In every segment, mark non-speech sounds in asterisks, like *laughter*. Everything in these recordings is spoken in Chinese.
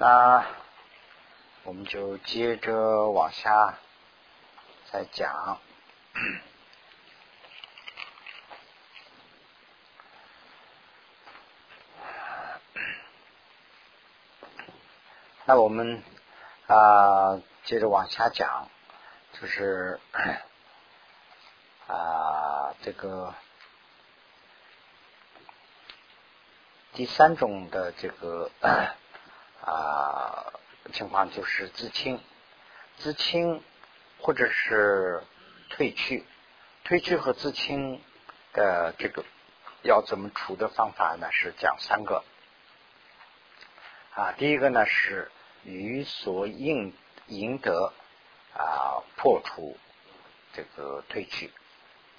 那我们就接着往下再讲。那我们啊，接着往下讲，就是啊，这个第三种的这个啊情况就是自清，自清或者是退去，退去和自清的这个要怎么处的方法呢？是讲三个啊，第一个呢是。于所应赢得啊破除这个退去，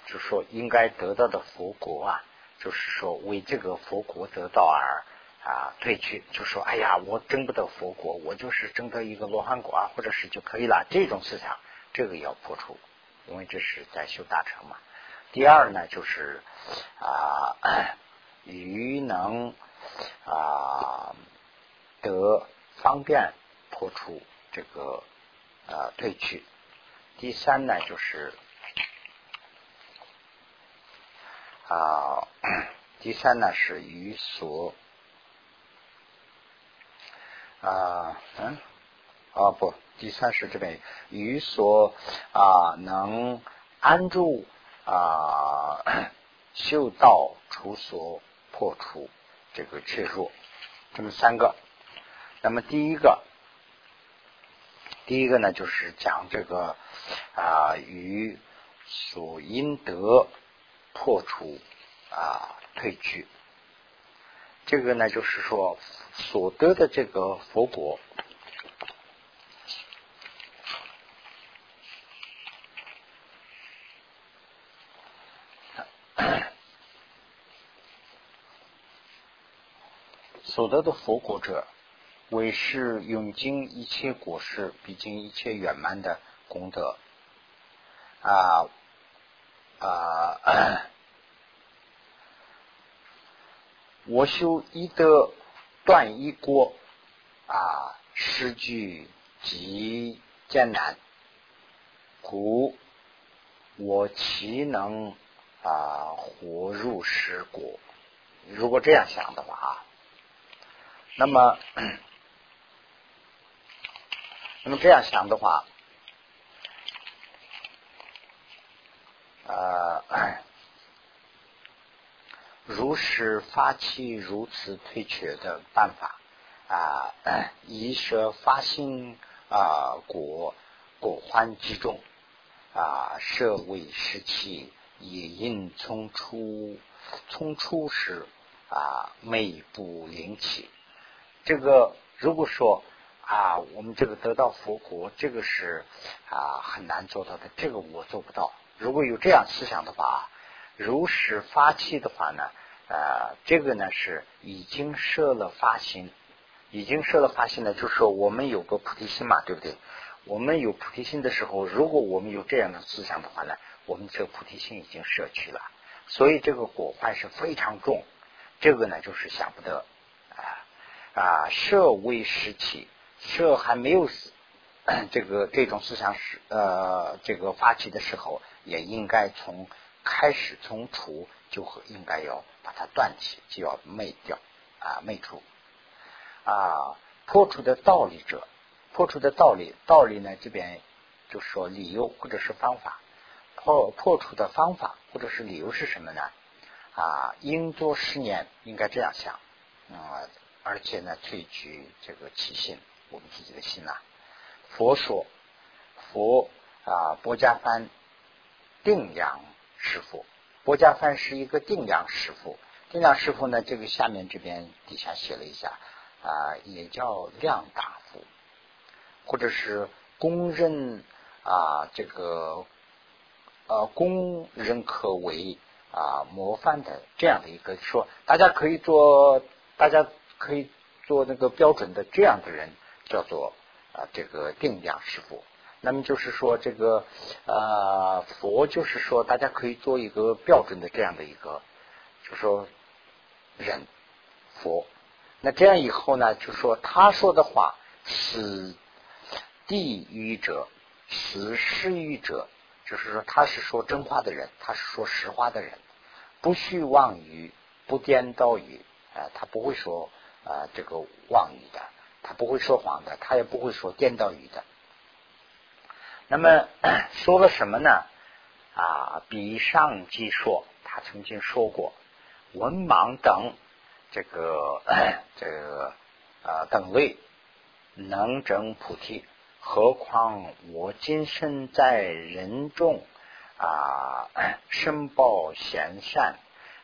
就说应该得到的佛国啊，就是说为这个佛国得到而啊退去，就说哎呀，我争不得佛国，我就是争得一个罗汉果啊，或者是就可以了。这种思想，这个要破除，因为这是在修大成嘛。第二呢，就是啊于能啊得。方便破除这个呃退去。第三呢，就是啊，*coughs* 第三呢是于所啊嗯啊不，第三是这边于所啊能安住啊 *clears throat* 修道除所破除这个怯弱，这么三个。那么第一个，第一个呢，就是讲这个啊，与所应得破除啊退去。这个呢，就是说所得的这个佛果，*coughs* 所得的佛果者。为是永尽一切果实，毕竟一切圆满的功德啊啊！*coughs* 我修一德断一锅啊，诗句极艰难，故我岂能啊活入十国？如果这样想的话啊，那么。*clears throat* 那么这样想的话，呃，如是发起如此退却的办法啊，一舍发心啊果果欢之中啊，设为时期也因从出从出时啊，每不灵起。这个如果说。啊，我们这个得到佛国，这个是啊很难做到的，这个我做不到。如果有这样思想的话，如实发起的话呢，呃，这个呢是已经设了发心，已经设了发心呢，就是说我们有个菩提心嘛，对不对？我们有菩提心的时候，如果我们有这样的思想的话呢，我们这个菩提心已经摄取了，所以这个果患是非常重。这个呢就是想不得啊啊，设为实起。设还没有死这个这种思想是呃这个发起的时候，也应该从开始从除就应该要把它断起，就要灭掉啊灭除啊破除的道理者，破除的道理道理呢这边就是说理由或者是方法破破除的方法或者是理由是什么呢？啊应作十年应该这样想啊，而且呢萃取这个起心。我们自己的心呐，佛说，佛啊，波家幡定养师傅，波家幡是一个定量师傅，定量师傅呢，这个下面这边底下写了一下啊，也叫量大夫，或者是公认啊，这个呃，公认可为啊模范的这样的一个说，大家可以做，大家可以做那个标准的这样的人。叫做啊，这个定量师傅。那么就是说，这个呃，佛就是说，大家可以做一个标准的这样的一个，就说人佛。那这样以后呢，就说他说的话是地狱者，是实语者，就是说他是说真话的人，他是说实话的人，不虚妄语，不颠倒语，啊，他不会说啊这个妄语的，他不会说谎的，他也不会说颠倒语的。那么 *clears throat* 说了什么呢？啊，比上即说，他曾经说过，文盲等这个 *clears throat* 这个啊等类能证菩提，何况我今生在人众啊，*clears throat* 申报贤善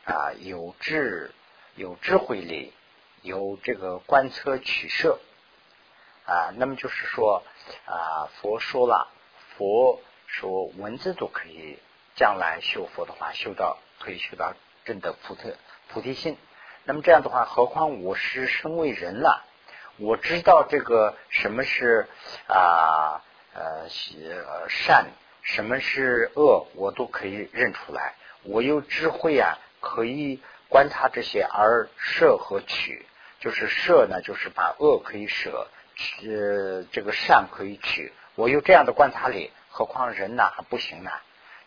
啊，有智有智慧力，有这个观测取舍啊，那么就是说啊，佛说了，佛。说文字都可以，将来修佛的话，修到可以修到真的菩提菩提心。那么这样的话，何况我是身为人了，我知道这个什么是啊呃善，什么是恶，我都可以认出来。我有智慧啊，可以观察这些而舍和取。就是舍呢，就是把恶可以舍，呃，这个善可以取。我有这样的观察力。何况人呢还不行呢？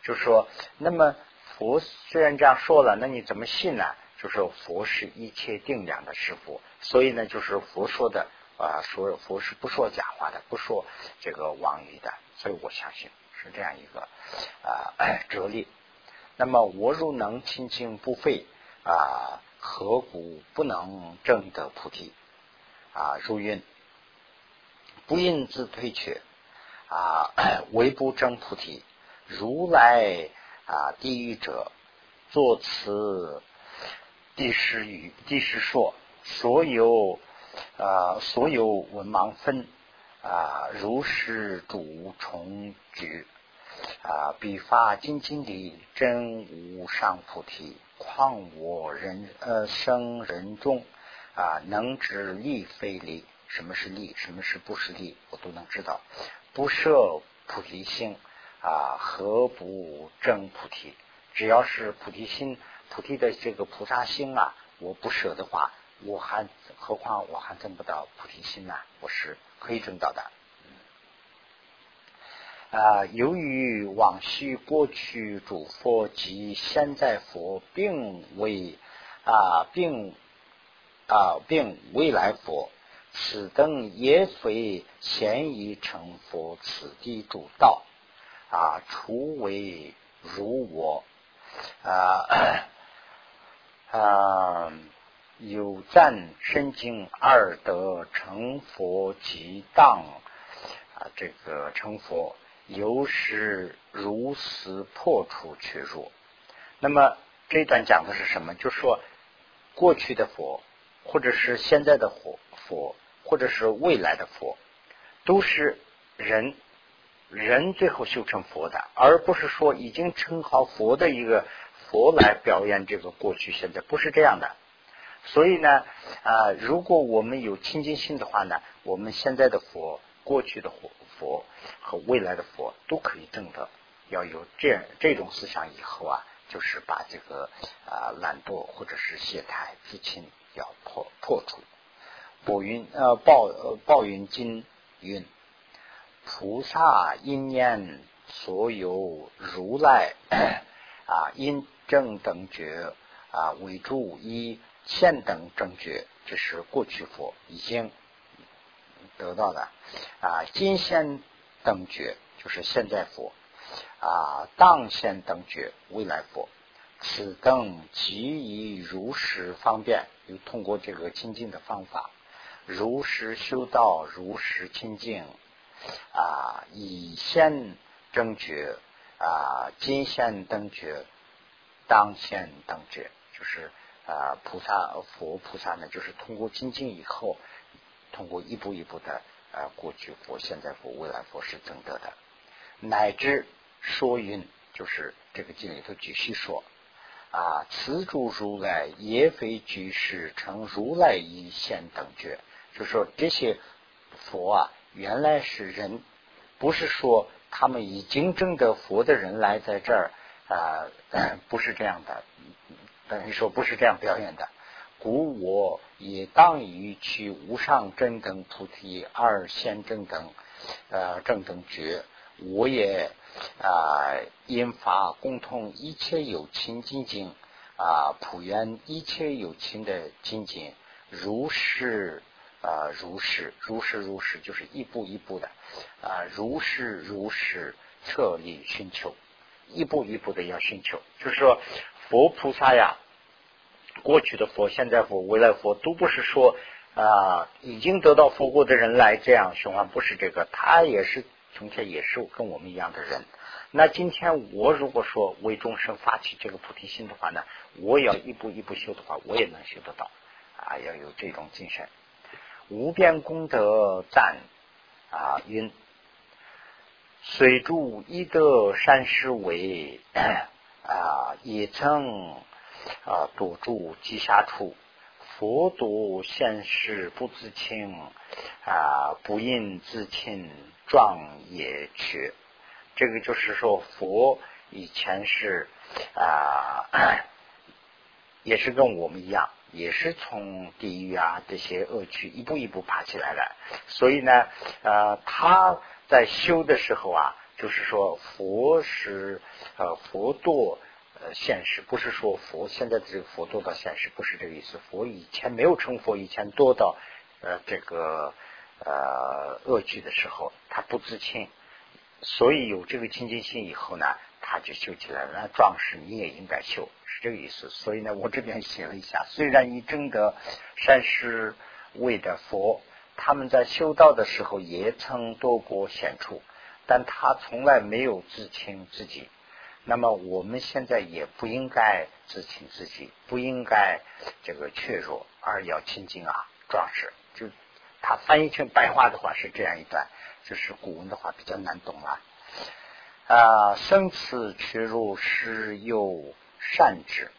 就是说，那么佛虽然这样说了，那你怎么信呢？就是佛是一切定量的师傅，所以呢，就是佛说的啊，说佛是不说假话的，不说这个妄语的，所以我相信是这样一个啊 *coughs* 哲理。那么我如能清净不废啊，何故不能证得菩提啊？如云不因自退却。啊，*clears throat* 唯不证菩提，如来啊，地狱者作此第十语，第十说，所有啊，所有文盲分啊，如是主重举啊，彼发精进的真无上菩提，况我人呃生人众啊，能知利非利，什么是利，什么是不是利，我都能知道。不设菩提心啊，何不证菩提？只要是菩提心、菩提的这个菩萨心啊，我不舍的话，我还何况我还证不到菩提心呢？我是可以证到的。啊，由于往昔过去诸佛及现在佛，并未啊，并啊，并未来佛。此等也非前已成佛，此地主道啊，除为如我啊啊，有赞身经二德成佛即当啊，这个成佛由是如此破除却入。那么这段讲的是什么？就说过去的佛，或者是现在的佛佛。或者是未来的佛，都是人人最后修成佛的，而不是说已经成好佛的一个佛来表演这个过去现在，不是这样的。所以呢，啊，如果我们有清净心的话呢，我们现在的佛、过去的佛佛和未来的佛都可以证得。要有这样这种思想以后啊，就是把这个啊懒惰或者是懈怠自轻要破破除。宝云呃，报呃，报云经云，菩萨因念所有如来 *coughs* 啊，因正等觉啊为主，以现等正觉，这是过去佛已经得到的啊。今现等觉就是现在佛啊，当现等觉未来佛，此等即以如实方便，又通过这个精进的方法。如实修道，如实清净啊！以现正觉啊，今现等觉，当现等觉，就是啊，菩萨佛菩萨呢，就是通过精进以后，通过一步一步的啊，过去佛、现在佛、未来佛是增得的，乃至说云，就是这个经里头继续说啊，此诸如来也非居士成如来一现等觉。就说这些佛啊，原来是人，不是说他们已经证得佛的人来在这儿啊，不是这样的，等于说不是这样表演的。故我也当于去无上正等菩提二仙正等呃正等觉，我也啊引发共同一切有情精进啊普愿一切有情的精进，如是啊如是如是如是就是一步一步的啊如是如是彻力寻求，一步一步的要寻求，就是说佛菩萨呀。过去的佛、现在佛、未来佛，都不是说啊已经得到佛果的人来这样循环，不是这个，他也是从前也是跟我们一样的人。那今天我如果说为众生发起这个菩提心的话呢，我要一步一步修的话，我也能修得到啊，要有这种精神。无边功德赞啊云，水住一德善施为啊也曾。啊，躲 *coughs* 住积下处，佛度现世不自清啊，不应自清壮也缺。这个就是说，佛以前是啊，*coughs* 也是跟我们一样，也是从地狱啊这些恶趣一步一步爬起来的。所以呢，呃，他在修的时候啊，就是说佛是呃佛度。呃，现实不是说佛现在这个佛多到现实，不是这个意思。佛以前没有成佛，以前多到呃这个呃恶趣的时候，他不自清，所以有这个清净心以后呢，他就修起来了。那壮士你也应该修，这个意思。所以呢，我这边写了一下，虽然你真的善施为的佛，他们在修道的时候也曾多过险处，但他从来没有自清自己。那么我们现在也不应该自轻自己，不应该这个怯弱，而要亲近啊壮士。就他翻译成白话的话是这样一段，就是古文的话比较难懂了。啊，生此屈辱是又善知，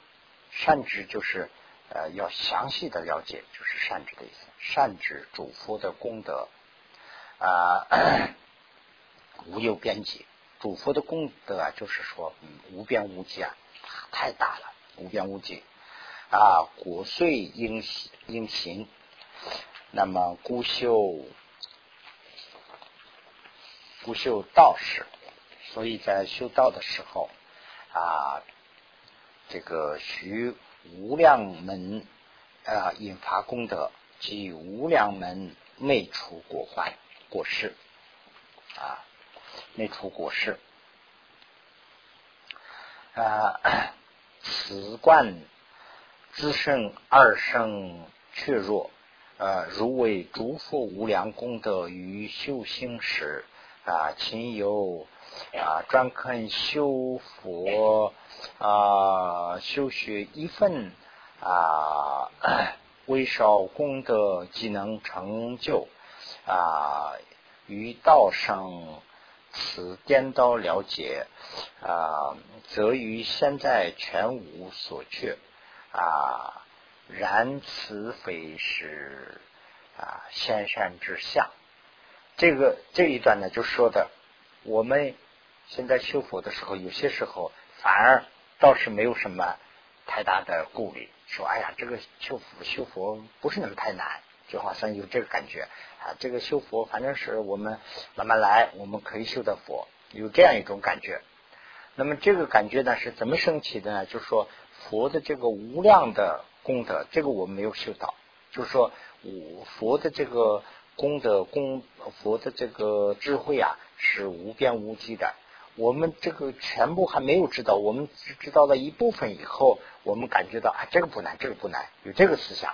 善知就是呃要详细的了解，就是善知的意思。善知主佛的功德啊，*coughs* 无有边际。主佛的功德啊，就是说，嗯，无边无际啊，太大了，无边无际啊。果遂应应行，那么孤修孤修道士，所以在修道的时候啊，这个徐无量门啊，引发功德，即无量门内出果怀果实啊。内出果实啊，此观自胜二生却弱，呃，如为诸佛无量功德于修行时啊，亲有啊专肯修佛啊修学一份啊，微少功德即能成就啊，于道上。此颠倒了解啊，则于现在全无所缺啊。然此非是啊先善之相。这个这一段呢，就说的我们现在修佛的时候，有些时候反而倒是没有什么太大的顾虑，说哎呀，这个修佛修佛不是那么太难。就好像有这个感觉啊，这个修佛反正是我们慢慢来，我们可以修的佛，有这样一种感觉。那么这个感觉呢是怎么升起的呢？就是说佛的这个无量的功德，这个我们没有修到。就是说，我佛的这个功德功，佛的这个智慧啊是无边无际的。我们这个全部还没有知道，我们只知道了一部分以后，我们感觉到啊，这个不难，这个不难，有这个思想，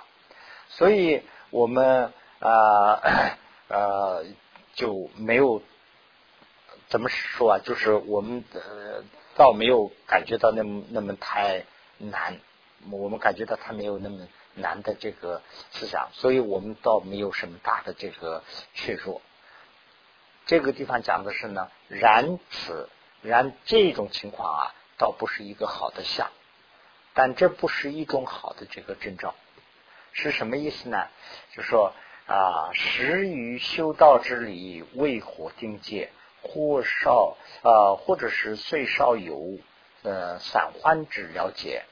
所以。我们啊呃就没有怎么说啊？就是我们呃倒没有感觉到那么那么太难，我们感觉到他没有那么难的这个思想，所以我们倒没有什么大的这个怯弱。这个地方讲的是呢，然此然这种情况啊，倒不是一个好的相，但这不是一种好的这个征兆。是什么意思呢？就说啊，时于修道之理未火定界，或少啊，或者是虽少有呃散欢之了解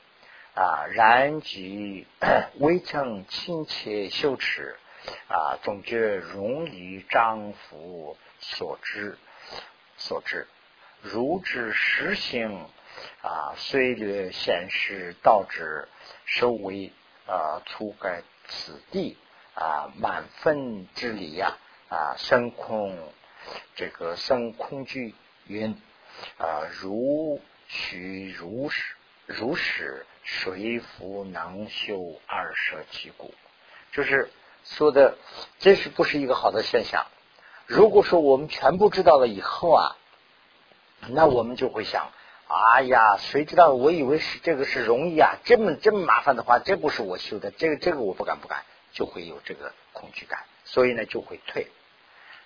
啊，然即 *clears throat* 未曾亲切羞耻啊，总觉容于丈夫所知所知，如之实行啊，虽略显示道之收为啊，粗改此地啊，满分之理呀啊，生空这个生空惧云啊，如许如实如实，谁复能修二舍其故？就是说的，这是不是一个好的现象？如果说我们全部知道了以后啊，那我们就会想：哎呀，谁知道？我以为是这个是容易啊，这么这么麻烦的话，这不是我修的，这个这个我不敢不敢，就会有这个恐惧感，所以呢就会退。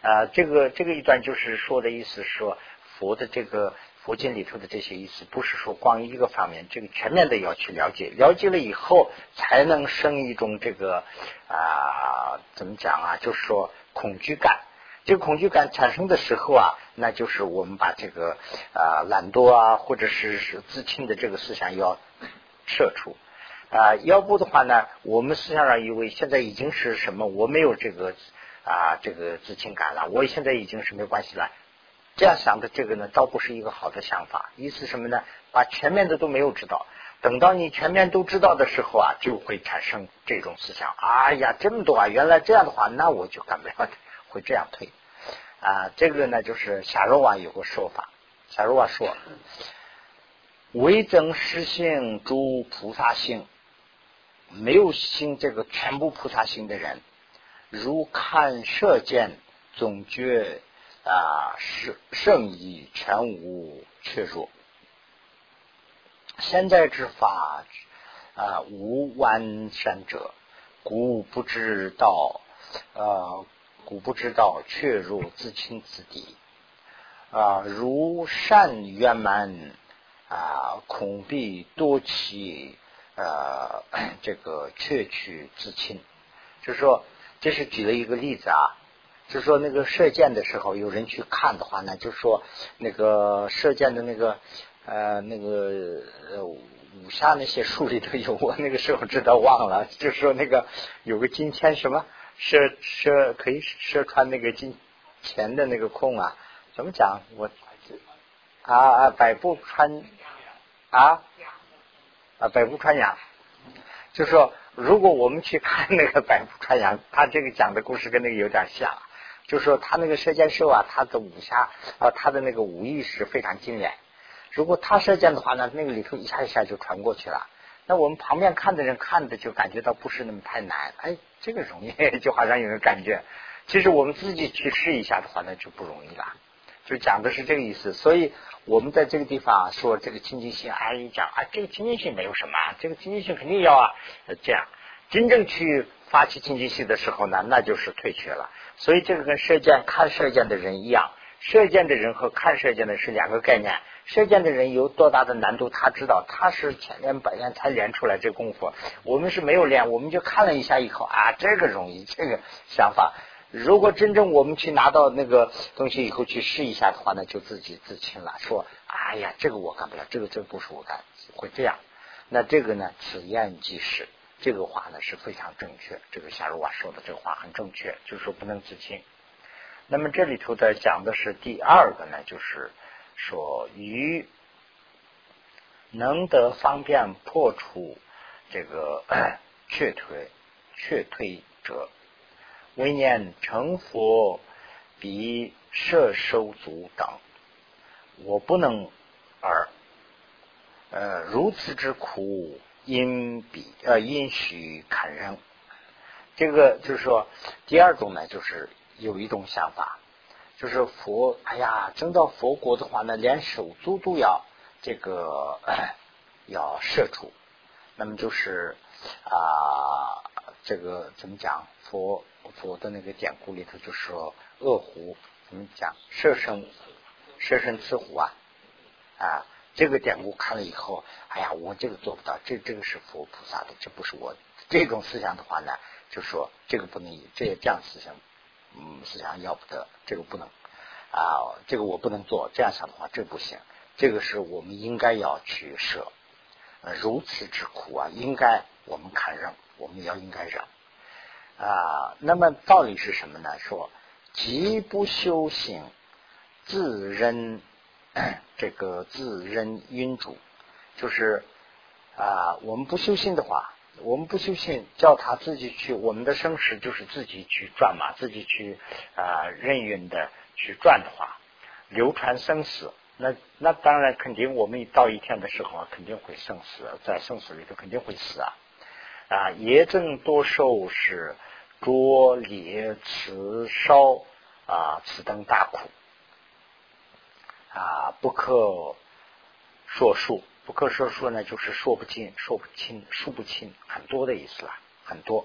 啊，这个这个一段就是说的意思是，说佛的这个佛经里头的这些意思，不是说光一个方面，这个全面的要去了解，了解了以后，才能生一种这个啊，怎么讲啊？就是说恐惧感。这个恐惧感产生的时候啊，那就是我们把这个啊懒惰啊，或者是是自轻的这个思想要撤除啊，要不的话呢，我们思想上以为现在已经是什么，我没有这个啊这个自轻感了，我现在已经是没关系了。这样想的这个呢，倒不是一个好的想法。意思什么呢？把全面的都没有知道，等到你全面都知道的时候啊，就会产生这种思想。哎呀，这么多啊！原来这样的话，那我就干不了。会这样推啊，这个呢就是夏若瓦有个说法，夏若瓦说，为增实性诸菩萨性，没有信这个全部菩萨性的人，如看射箭，总觉啊是圣意全无缺弱。现在之法啊无完善者，故不知道啊。故不知道，却入自亲自敌啊！如善圆满啊，恐必多起呃，*coughs* 这个却取自亲。就是说，这是举了一个例子啊，就是说那个射箭的时候，有人去看的话呢，就是说那个射箭的那个呃那个呃武侠那些书里头有，我那个时候知道忘了，*laughs* 就是说那个有个金签什么。射射可以射穿那个金钱的那个空啊？怎么讲？我啊啊，百步穿啊啊，百步穿杨。就说如果我们去看那个百步穿杨，他这个讲的故事跟那个有点像。就是说他那个射箭手啊，他的武侠啊，他的那个武艺是非常精炼。如果他射箭的话呢，那个里头一下一下就传过去了。那我们旁边看的人看的就感觉到不是那么太难，哎。这个容易，*laughs* 就好像有人感觉，其实我们自己去试一下的话，那就不容易了。就讲的是这个意思，所以我们在这个地方说这个清净心，阿姨讲啊，这个清净心没有什么，这个清净心肯定要啊。这样真正去发起清净心的时候呢，那就是退却了。所以这个跟射箭看射箭的人一样，射箭的人和看射箭的是两个概念。射箭的人有多大的难度，他知道，他是千练百练才练出来这功夫。我们是没有练，我们就看了一下以后啊，这个容易，这个想法。如果真正我们去拿到那个东西以后去试一下的话，呢就自己自清了。说，哎呀，这个我干不了，这个这不是我干，会这样。那这个呢，此言即是，这个话呢是非常正确。这个夏如瓦说的这个话很正确，就是说不能自清。那么这里头的讲的是第二个呢，就是。说于能得方便破除这个却退却退者，为念成佛比摄收足等，我不能而呃如此之苦，因比呃因许堪忍。这个就是说，第二种呢，就是有一种想法。就是佛，哎呀，真到佛国的话呢，连手足都要这个 *coughs* 要射出。那么就是啊，这个怎么讲？佛佛的那个典故里头就是说，恶虎怎么讲？摄身摄身刺虎啊啊！这个典故看了以后，哎呀，我这个做不到，这这个是佛菩萨的，这不是我这种思想的话呢，就说这个不能，这这样思想。嗯，思想要不得，这个不能啊，这个我不能做。这样想的话，这不行。这个是我们应该要去舍。呃如此之苦啊，应该我们看忍，我们要应该忍啊。那么道理是什么呢？说即不修行，自认这个自认因主，就是啊，我们不修心的话。我们不修心，叫他自己去，我们的生死就是自己去转嘛，自己去啊任运的去转的话，流传生死，那那当然肯定，我们到一天的时候啊，肯定会生死，在生死里头肯定会死啊啊！业正多受是拙劣慈烧啊，此等大苦啊，不可说数。不可说数呢，就是说不尽、说不清、数不清，很多的意思了，很多。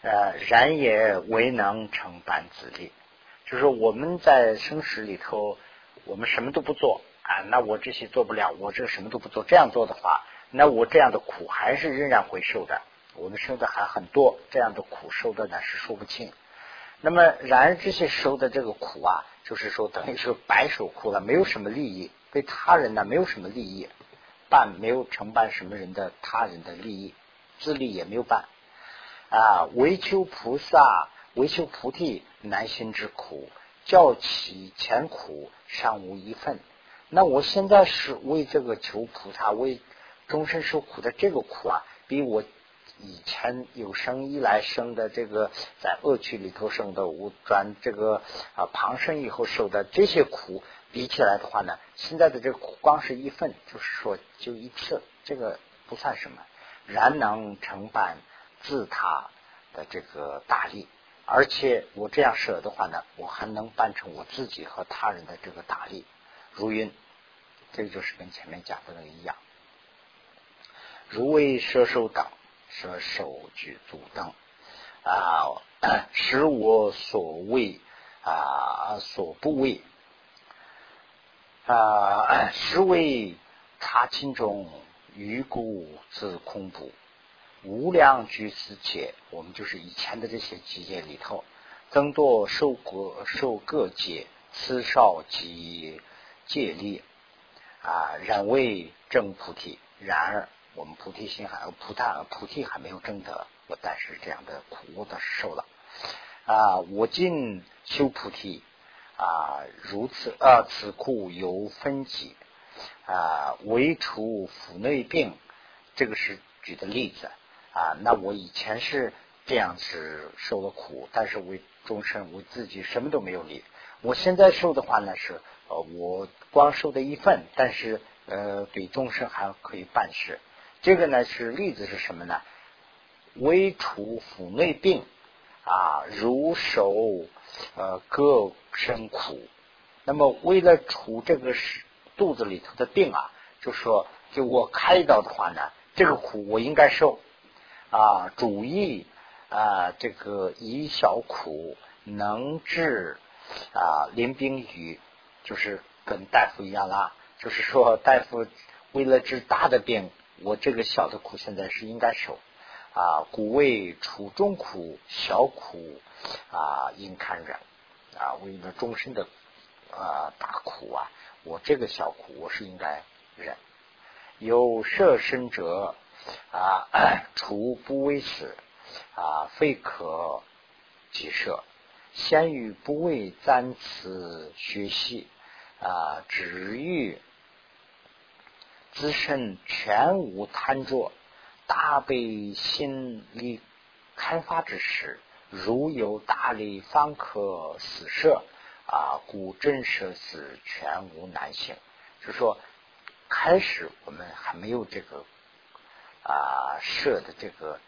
呃，然也未能成办自力，就是我们在生死里头，我们什么都不做啊，那我这些做不了，我这什么都不做，这样做的话，那我这样的苦还是仍然会受的。我们受的还很多，这样的苦受的呢是说不清。那么，然而这些受的这个苦啊，就是说等于是白受苦了，没有什么利益。对他人呢没有什么利益，办没有承办什么人的他人的利益，自利也没有办啊。唯求菩萨，唯求菩提，难行之苦，教其前苦尚无一份。那我现在是为这个求菩萨，为终身受苦的这个苦啊，比我以前有生以来生的这个在恶趣里头生的，无转这个啊旁生以后受的这些苦。比起来的话呢，现在的这个苦光是一份，就是说就一次，这个不算什么。然能承办自他的这个大力，而且我这样舍的话呢，我还能办成我自己和他人的这个大力。如云，这个就是跟前面讲的那个一样。如为舍手等，舍手举足等啊，使我所为啊所不为。啊，实为他心中余故自空怖，无量居此界。我们就是以前的这些集界里头，增多受各受各界，此少及戒力啊，然为正菩提。然而我们菩提心还菩萨菩提还没有证得，我但是这样的苦我倒是受了啊。我今修菩提。啊，如此啊，此苦有分级啊，为除腹内病，这个是举的例子啊。那我以前是这样子受了苦，但是为终身我自己什么都没有力。我现在受的话呢，是呃，我光受的一份，但是呃，对终身还可以办事。这个呢是例子是什么呢？为除腹内病啊，如受呃各。生苦，那么为了除这个是肚子里头的病啊，就说就我开刀的话呢，这个苦我应该受啊，主意啊，这个以小苦能治啊，临病愈，就是跟大夫一样啦，就是说大夫为了治大的病，我这个小的苦现在是应该受啊，故为除中苦，小苦啊应堪忍。啊，为了终身的啊大苦啊，我这个小苦我是应该忍。有舍身者啊，除不为死啊，非可即舍。先于不为暂此学习啊，止欲自身全无贪着，大悲心力开发之时。如有大力方可死舍啊，故真舍死全无难行。就是说开始我们还没有这个啊舍的这个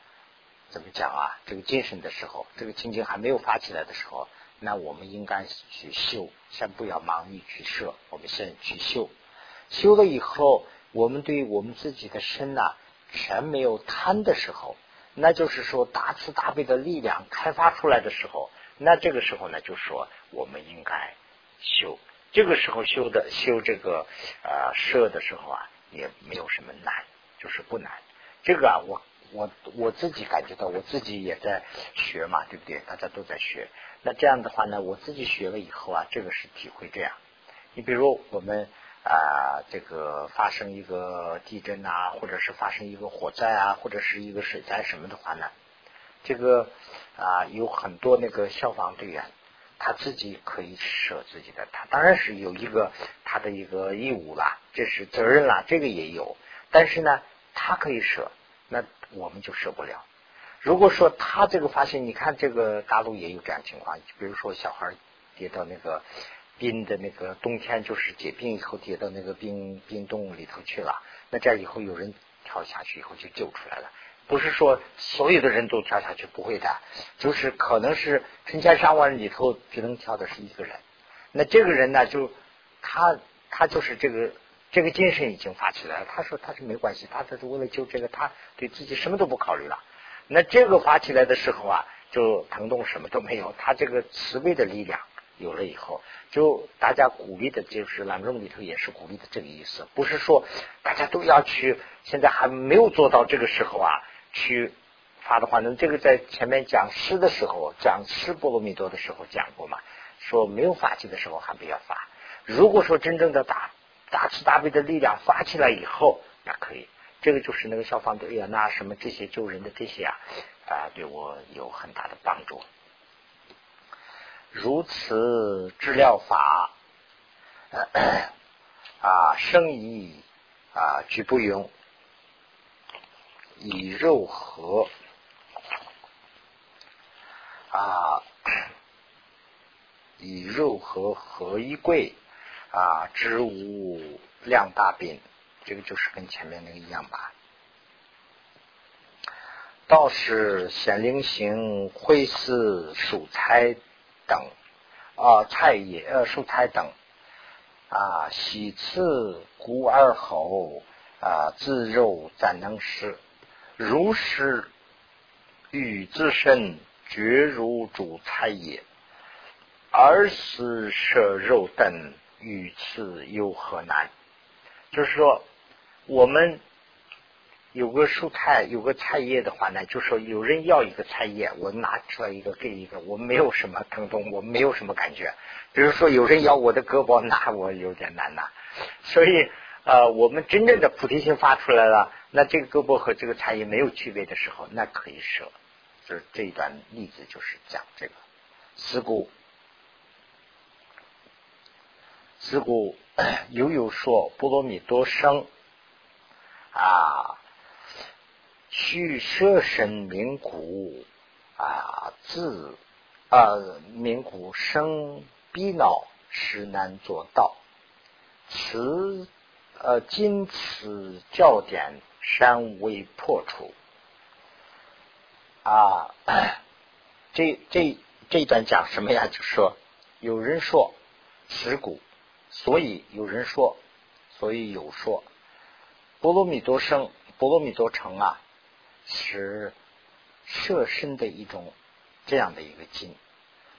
怎么讲啊？这个精神的时候，这个情景还没有发起来的时候，那我们应该去修，先不要忙于去舍，我们先去修。修了以后，我们对我们自己的身呐，全没有贪的时候。那就是说，大慈大悲的力量开发出来的时候，那这个时候呢，就说我们应该修。这个时候修的修这个呃舍的时候啊，也没有什么难，就是不难。这个啊，我我我自己感觉到，我自己也在学嘛，对不对？大家都在学。那这样的话呢，我自己学了以后啊，这个是体会这样。你比如我们啊这个发生一个地震啊，或者是发生一个火灾啊，或者是一个水灾什么的话呢，这个啊有很多那个消防队员。他自己可以舍自己的，他当然是有一个他的一个义务啦，这是责任啦，这个也有。但是呢，他可以舍，那我们就舍不了。如果说他这个发现，你看这个大陆也有这样情况，比如说小孩跌到那个冰的那个冬天，就是结冰以后跌到那个冰冰洞里头去了，那这样以后有人跳下去以后就救出来了。不是说所有的人都跳下去，不会的，就是可能是成千上万里头只能跳的是一个人。那这个人呢，就他他就是这个这个精神已经发起来了。他说他是没关系，他他是为了救这个，他对自己什么都不考虑了。那这个发起来的时候啊，就疼痛什么都没有。他这个慈悲的力量有了以后，就大家鼓励的就是朗中里头也是鼓励的这个意思，不是说大家都要去，现在还没有做到这个时候啊。去发的话，那这个在前面讲诗的时候，讲诗波罗蜜多的时候讲过嘛？说没有发起的时候还不要发。如果说真正的大大慈大悲的力量发起来以后，那可以。这个就是那个消防队呀，那什么这些救人的这些啊啊，对我有很大的帮助。如此治疗法 *coughs* 啊，生意啊，举不用。以肉合啊，以肉合合一贵啊，知无量大病，这个就是跟前面那个一样吧。道是显灵行会似蔬菜等啊，菜也呃蔬菜等啊，喜次孤而后啊，自肉怎能食？如是与自身绝如主菜也，而是舍肉等与此有何难？就是说，我们有个蔬菜，有个菜叶的话呢，就说有人要一个菜叶，我拿出来一个给一个，我没有什么疼痛，我没有什么感觉。比如说有人要我的胳膊，那我有点难呐。*laughs* 所以。呃，我们真正的菩提心发出来了，那这个胳膊和这个菜叶没有区别的时候，那可以舍。就是这一段例子就是讲这个。思故，思故，*coughs* 犹有说波罗蜜多生啊，须舍身名苦啊，自啊名苦生逼恼，实难做到。此。呃，今此教典尚未破除啊，这这这一段讲什么呀？就说有人说持古，所以有人说，所以有说波罗蜜多生，波罗蜜多成啊，是摄身的一种这样的一个经，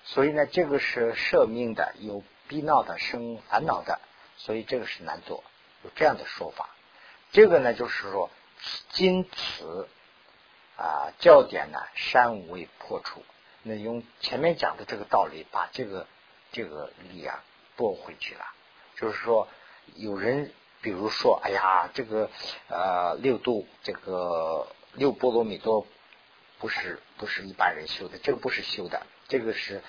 所以呢，这个是摄命的，有逼闹的，生烦恼的，所以这个是难做。有这样的说法，这个呢就是说，今此啊教典呢山无未破除，那用前面讲的这个道理，把这个这个理啊拨回去了。就是说，有人比如说，哎呀，这个呃六度这个六波罗蜜多不是不是一般人修的，这个不是修的，这个是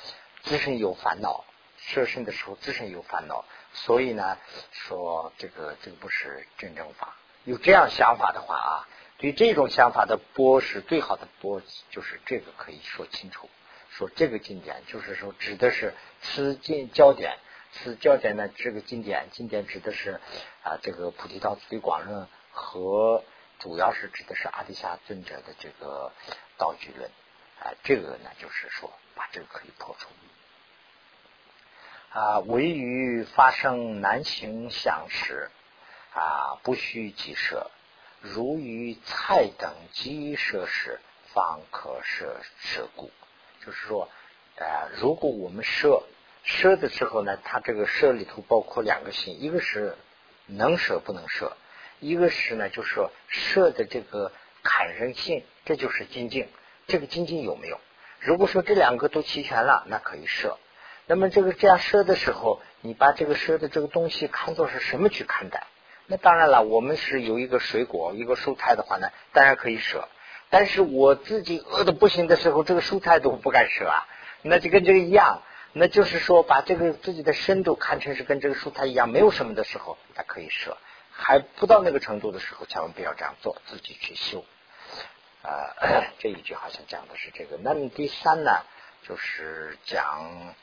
自身有烦恼，摄身的时候自身有烦恼。所以呢，说这个这个不是真正法。有这样想法的话啊，对这种想法的波是最好的波，就是这个可以说清楚。说这个经典，就是说指的是此经焦点，此焦点呢，这个经典，经典指的是啊，这个菩提道次第广论和主要是指的是阿底峡尊者的这个道具论啊，这个呢，就是说把这个可以破除。啊，唯于发生难行想时，啊，不须即舍；如于菜等即舍时，方可舍舍故。就是说，呃，如果我们舍舍的时候呢，它这个舍里头包括两个心，一个是能舍不能舍，一个是呢，就是说舍的这个坎生性，这就是精进。这个精进有没有？如果说这两个都齐全了，那可以舍。那么这个这样舍的时候，你把这个舍的这个东西看作是什么去看待？那当然了，我们是有一个水果，一个蔬菜的话呢，当然可以舍。但是我自己饿的不行的时候，这个蔬菜都不敢舍啊。那就跟这个一样，那就是说把这个自己的深度看成是跟这个蔬菜一样，没有什么的时候，它可以舍。还不到那个程度的时候，千万不要这样做，自己去修。啊，*clears throat* 这一句好像讲的是这个。那么第三呢，就是讲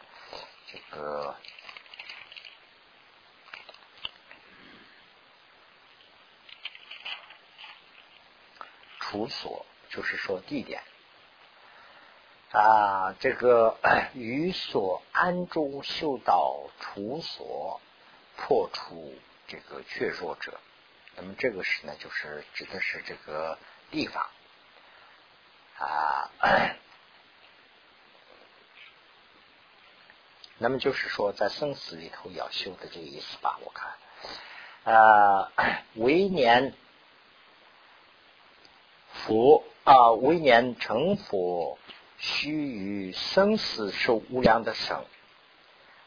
这个处所，就是说地点啊，这个于所安住修道处所破除这个确弱者，那么这个是呢，就是指的是这个地方。啊，那么就是说，在生死里头要修的这个意思吧？我看，啊，为年佛啊，为年成佛，须于生死受无量的生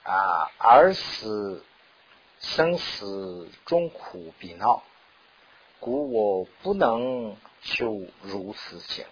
啊，而死生死中苦必闹，故我不能修如此行。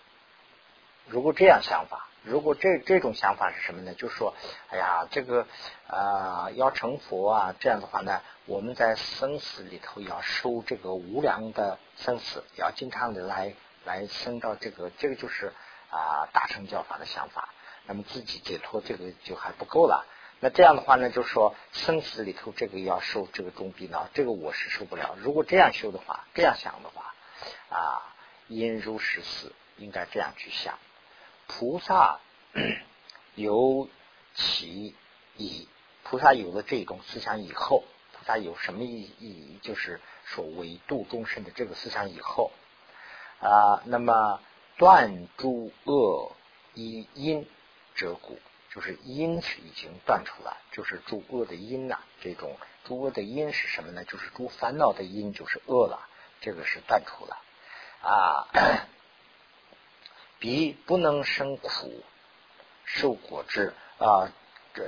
如果这样想法，如果这这种想法是什么呢？就是说，哎呀，这个啊要成佛啊，这样的话呢，我们在生死里头要受这个无量的生死，要经常的来来生到这个，这个就是啊大乘教法的想法。那么自己解脱这个就还不够了。那这样的话呢，就是说生死里头这个要受这个中逼呢，这个我是受不了。如果这样修的话，这样想的话啊，因如实死，应该这样去想。菩萨 *clears throat* 有其意，菩萨有了这种思想以后，菩萨有什么意义？就是说为度众生的这个思想以后啊，那么断诸恶以因者故，就是因是已经断出来，就是诸恶的因呐。这种诸恶的因是什么呢？就是诸烦恼的因，就是恶了。这个是断出了啊。彼不能生苦，受果之啊，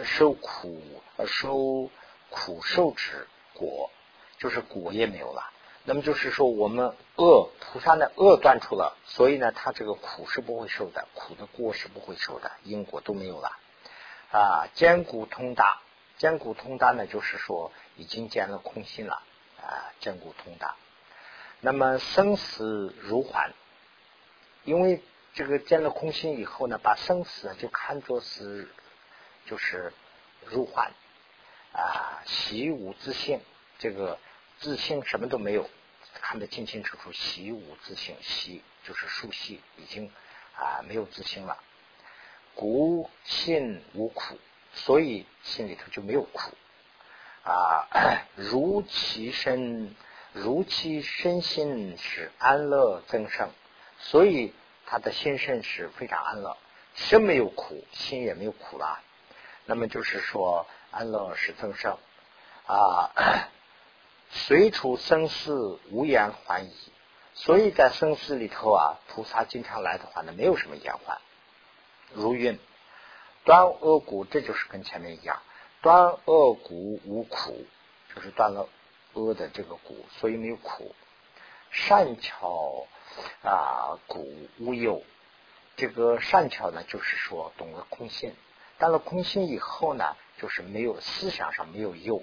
受苦受苦受之果，就是果也没有了。那么就是说，我们恶菩萨呢恶断出了，所以呢，他这个苦是不会受的，苦的果是不会受的，因果都没有了啊。坚固通达，坚固通达呢，就是说已经见了空心了啊，坚固通达。那么生死如幻，因为。这个见了空心以后呢，把生死就看作是就是入幻啊，习无自性，这个自性什么都没有，看得清清楚楚，习无自性，习就是熟悉，已经啊没有自性了。故心无苦，所以心里头就没有苦啊。*coughs* 如其身，如其身心是安乐增生，所以。他的心身是非常安乐，身没有苦，心也没有苦了。那么就是说，安乐是增生啊，*coughs* 随处生死无言欢疑。所以在生死里头啊，菩萨经常来的话呢，没有什么言欢。如云断恶谷，这就是跟前面一样，断恶谷无苦，就是断了恶的这个谷，所以没有苦。善巧。啊，古无忧，这个善巧呢，就是说懂了空性。到了空性以后呢，就是没有思想上没有忧。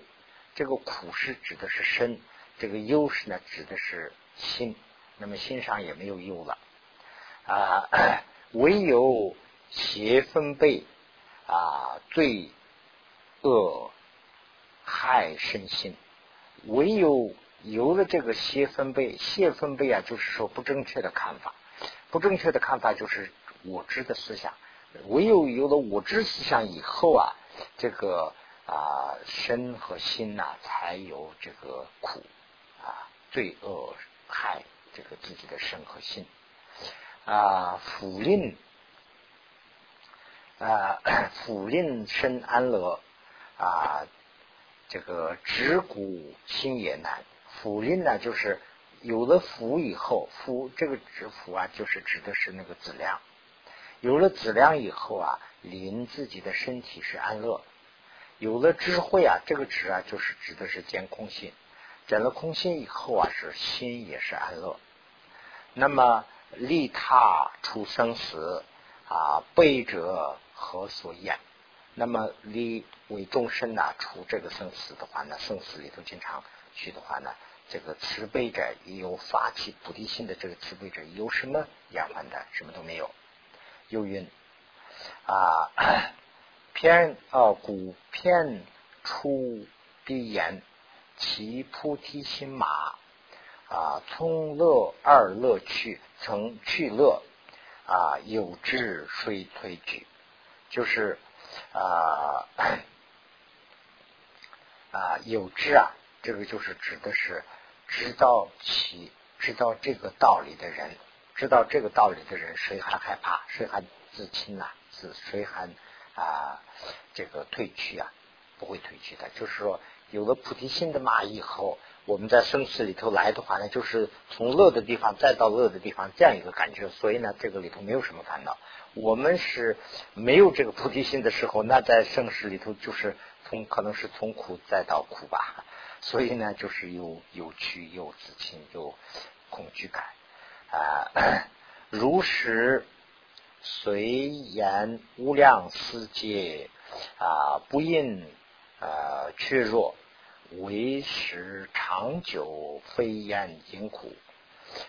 这个苦是指的是身，这个忧是呢指的是心。那么心上也没有忧了啊，*coughs* 唯有邪分贝啊，罪恶害身心，唯有。有了这个邪分贝，邪分贝啊，就是说不正确的看法，不正确的看法就是我知的思想。唯有有了我知思想以后啊，这个啊身和心呐，才有这个苦啊罪恶害这个自己的身和心啊福令啊福令身安乐啊这个知苦心也难。福令呢，就是有了福以后，福这个指福啊，就是指的是那个质量。有了质量以后啊，临自己的身体是安乐有了智慧啊，这个智啊，就是指的是见空心。见了空心以后啊，是心也是安乐。那么利他出生死啊，悲者何所厌？那么离为众生呐，出这个生死的话呢，生死里头经常去的话呢，这个慈悲者也有发起菩提心的这个慈悲者有什么延缓的？什么都没有。又云啊，偏啊古偏出必言。其菩提心马啊，从乐二乐去，曾去乐啊，有志虽退去，就是啊啊有知啊，这个就是指的是知道其知道这个道理的人，知道这个道理的人，谁还害怕？谁还自轻呐？自谁还啊这个退去啊？不会退去的，就是说。有了菩提心的嘛以后，我们在生死里头来的话呢，就是从乐的地方再到乐的地方这样一个感觉，所以呢，这个里头没有什么烦恼。我们是没有这个菩提心的时候，那在生死里头就是从可能是从苦再到苦吧，所以呢，就是有有趣有自亲有恐惧感啊。*clears throat* 如实随言无量世界啊，不应。呃，却弱为时长久，非厌辛苦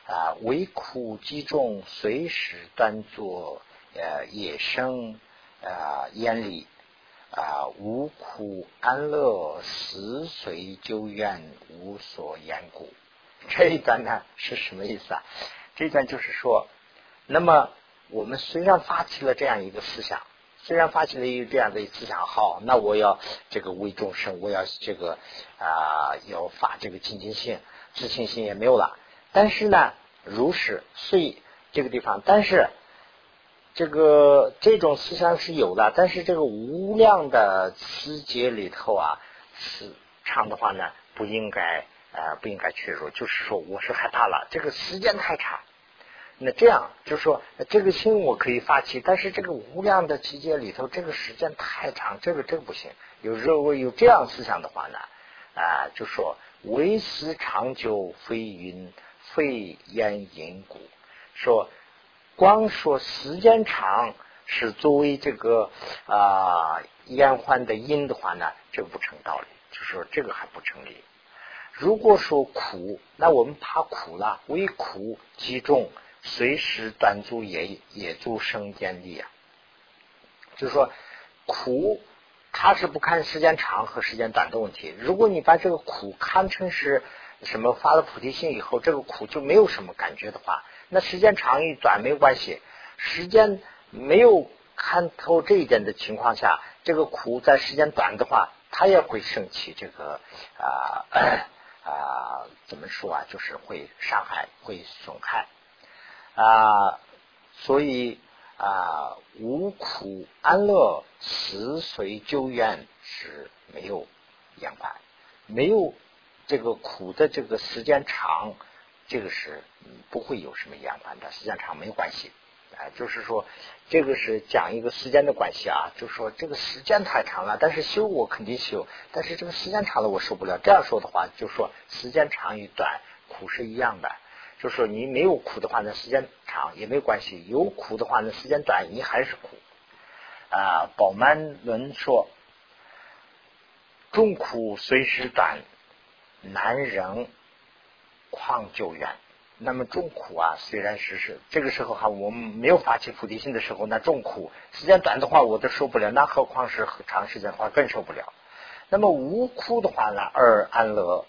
啊，为苦积重，随时端坐呃，野生啊烟里啊，无苦安乐，死随旧怨，无所言故。*laughs* 这一段呢是什么意思啊？这一段就是说，那么我们虽然发起了这样一个思想。虽然发起了一个这样的思想，好，那我要这个为众生，我要这个啊，要发这个清净心、自信心也没有了。但是呢，如是遂这个地方，但是这个这种思想是有的，但是这个无量的词节里头啊，是长的话呢，不应该啊，不应该去入，就是说我是害怕了，这个时间太长。那这样就说，这个心我可以发起，但是这个无量的期间里头，这个时间太长，这个这个不行。有时候有这样思想的话呢，啊，就说为时长久，非云非烟因果。说光说时间长是作为这个啊延缓的因的话呢，这不成道理，就说这个还不成立。如果说苦，那我们怕苦了，为苦集中。随时短足也也足生间力啊，就是说苦，它是不看时间长和时间短的问题。如果你把这个苦看成是什么发了菩提心以后，这个苦就没有什么感觉的话，那时间长与短没有关系。时间没有看透这一点的情况下，这个苦在时间短的话，它也会升起这个啊 *coughs* 啊，怎么说啊？就是会伤害，会损害。啊，所以啊，无苦安乐，死随旧怨是没有延缓，没有这个苦的这个时间长，这个是不会有什么延缓的，时间长没有关系。啊，就是说这个是讲一个时间的关系啊，就是说这个时间太长了，但是修我肯定修，但是这个时间长了我受不了。这样说的话，就说时间长与短，苦是一样的。就说你没有苦的话，那时间长也没关系；有苦的话，那时间短，你还是苦。啊，宝曼伦说：“众苦随时短，难忍况久远。”那么众苦啊，虽然是是这个时候哈，我们没有发起菩提心的时候，那众苦时间短的话，我都受不了，那何况是长时间的话更受不了。那么无苦的话呢，而安乐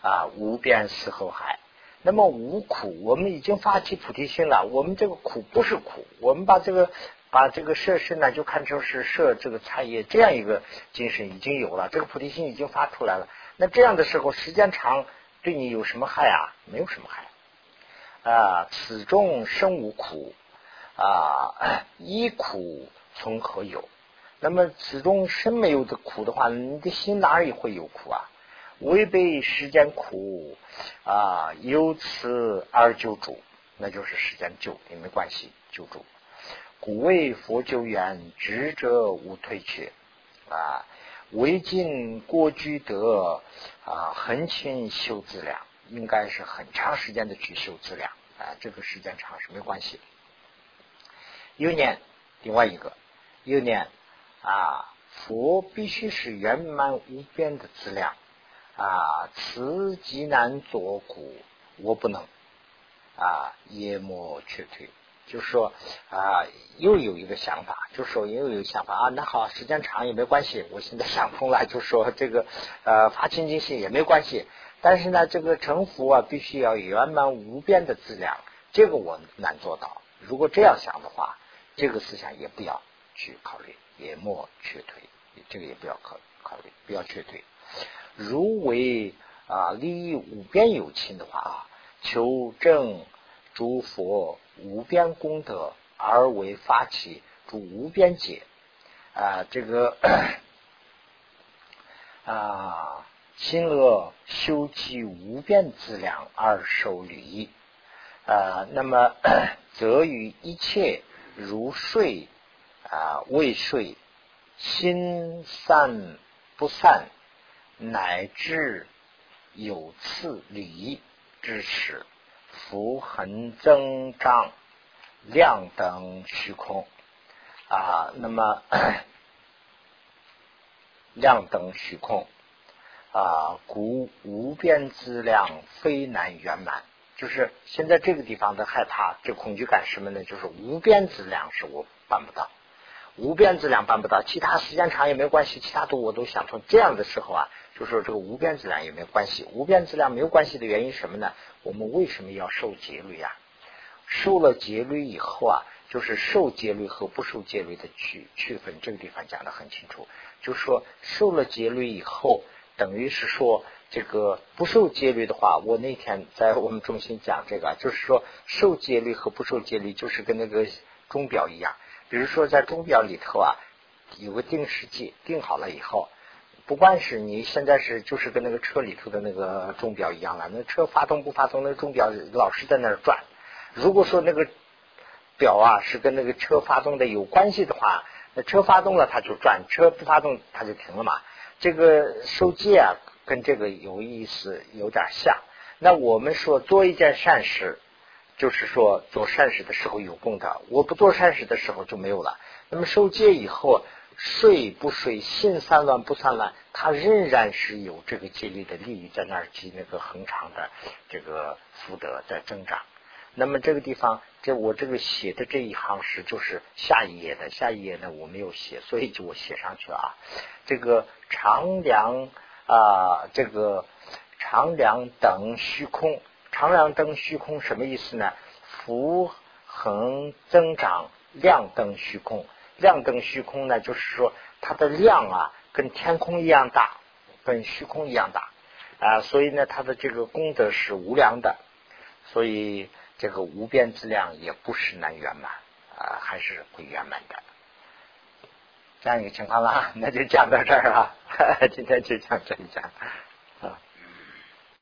啊，无边死后海。那么无苦，我们已经发起菩提心了。我们这个苦不是苦，我们把这个把这个设身呢，就看成是设这个菜叶这样一个精神已经有了，这个菩提心已经发出来了。那这样的时候，时间长对你有什么害啊？没有什么害啊。此中生无苦啊，*coughs* 一苦从何有？那么此中生没有的苦的话，你的心哪里会有苦啊？违背时间苦啊，由此而救主，那就是时间救也没关系，救助。古为佛救缘，智者无退却啊。为尽过居德啊，横勤修资粮，应该是很长时间的去修资粮啊，这个时间长是没关系。又念另外一个，又念啊，佛必须是圆满无边的资粮啊，此极难作苦，我不能啊，也莫却退。就是说啊，又有一个想法，就是说又有想法啊，那好，时间长也没关系。我现在想通了，就说这个呃发清净心也没关系。但是呢，这个成佛啊，必须要圆满无边的资粮，这个我难做到。如果这样想的话，这个思想也不要去考虑，也莫却退，这个也不要考考虑，不要却退。如为啊利益无边有情的话啊，求证诸佛。无边功德而为发起诸无边解啊，这个 *coughs* 啊，心乐修其无边资粮而受利益啊，那么 *coughs* 则于一切如睡啊未睡，心散不散，乃至有次离之时。福恒增长量等虚空啊，那么量等虚空啊，故无边资量非难圆满。就是现在这个地方的害怕，这恐惧感什么呢？就是无边资量是我办不到，无边质量办不到，其他时间长也没有关系，其他都我都想通。这样的时候啊。就说这个无边质量有没有关系？无边质量没有关系的原因什么呢？我们为什么要受戒律呀？受了戒律以后啊，就是受戒律和不受戒律的区区分，这个地方讲的很清楚。就是说受了戒律以后，等于是说这个不受戒律的话，我那天在我们中心讲这个，就是说受戒律和不受戒律，就是跟那个钟表一样。比如说在钟表里头啊，有个定时器，定好了以后。不管是你现在是就是跟那个车里头的那个钟表一样了，那车发动不发动，那钟表老是在那儿转。如果说那个表啊是跟那个车发动的有关系的话，那车发动了它就转，车不发动它就停了嘛。这个收戒啊跟这个有意思有点像。那我们说做一件善事，就是说做善事的时候有功德，我不做善事的时候就没有了。那么受戒以后。睡不睡，心散乱不散乱，它仍然是有这个戒律的利益在那儿积那个恒长的这个福德在增长。那么这个地方，这我这个写的这一行是就是下一页的，下一页呢我没有写，所以就我写上去了啊。这个长梁啊，这个长梁等虚空，长梁等虚空什么意思呢？福恒增长，量灯虚空。量灯虚空呢，就是说它的量啊，跟天空一样大，跟虚空一样大啊，所以呢，它的这个功德是无量的，所以这个无边之量也不是难圆满啊，还是会圆满的。这样一个情况了，*laughs* 那就讲到这儿了，*laughs* 今天就讲这一讲。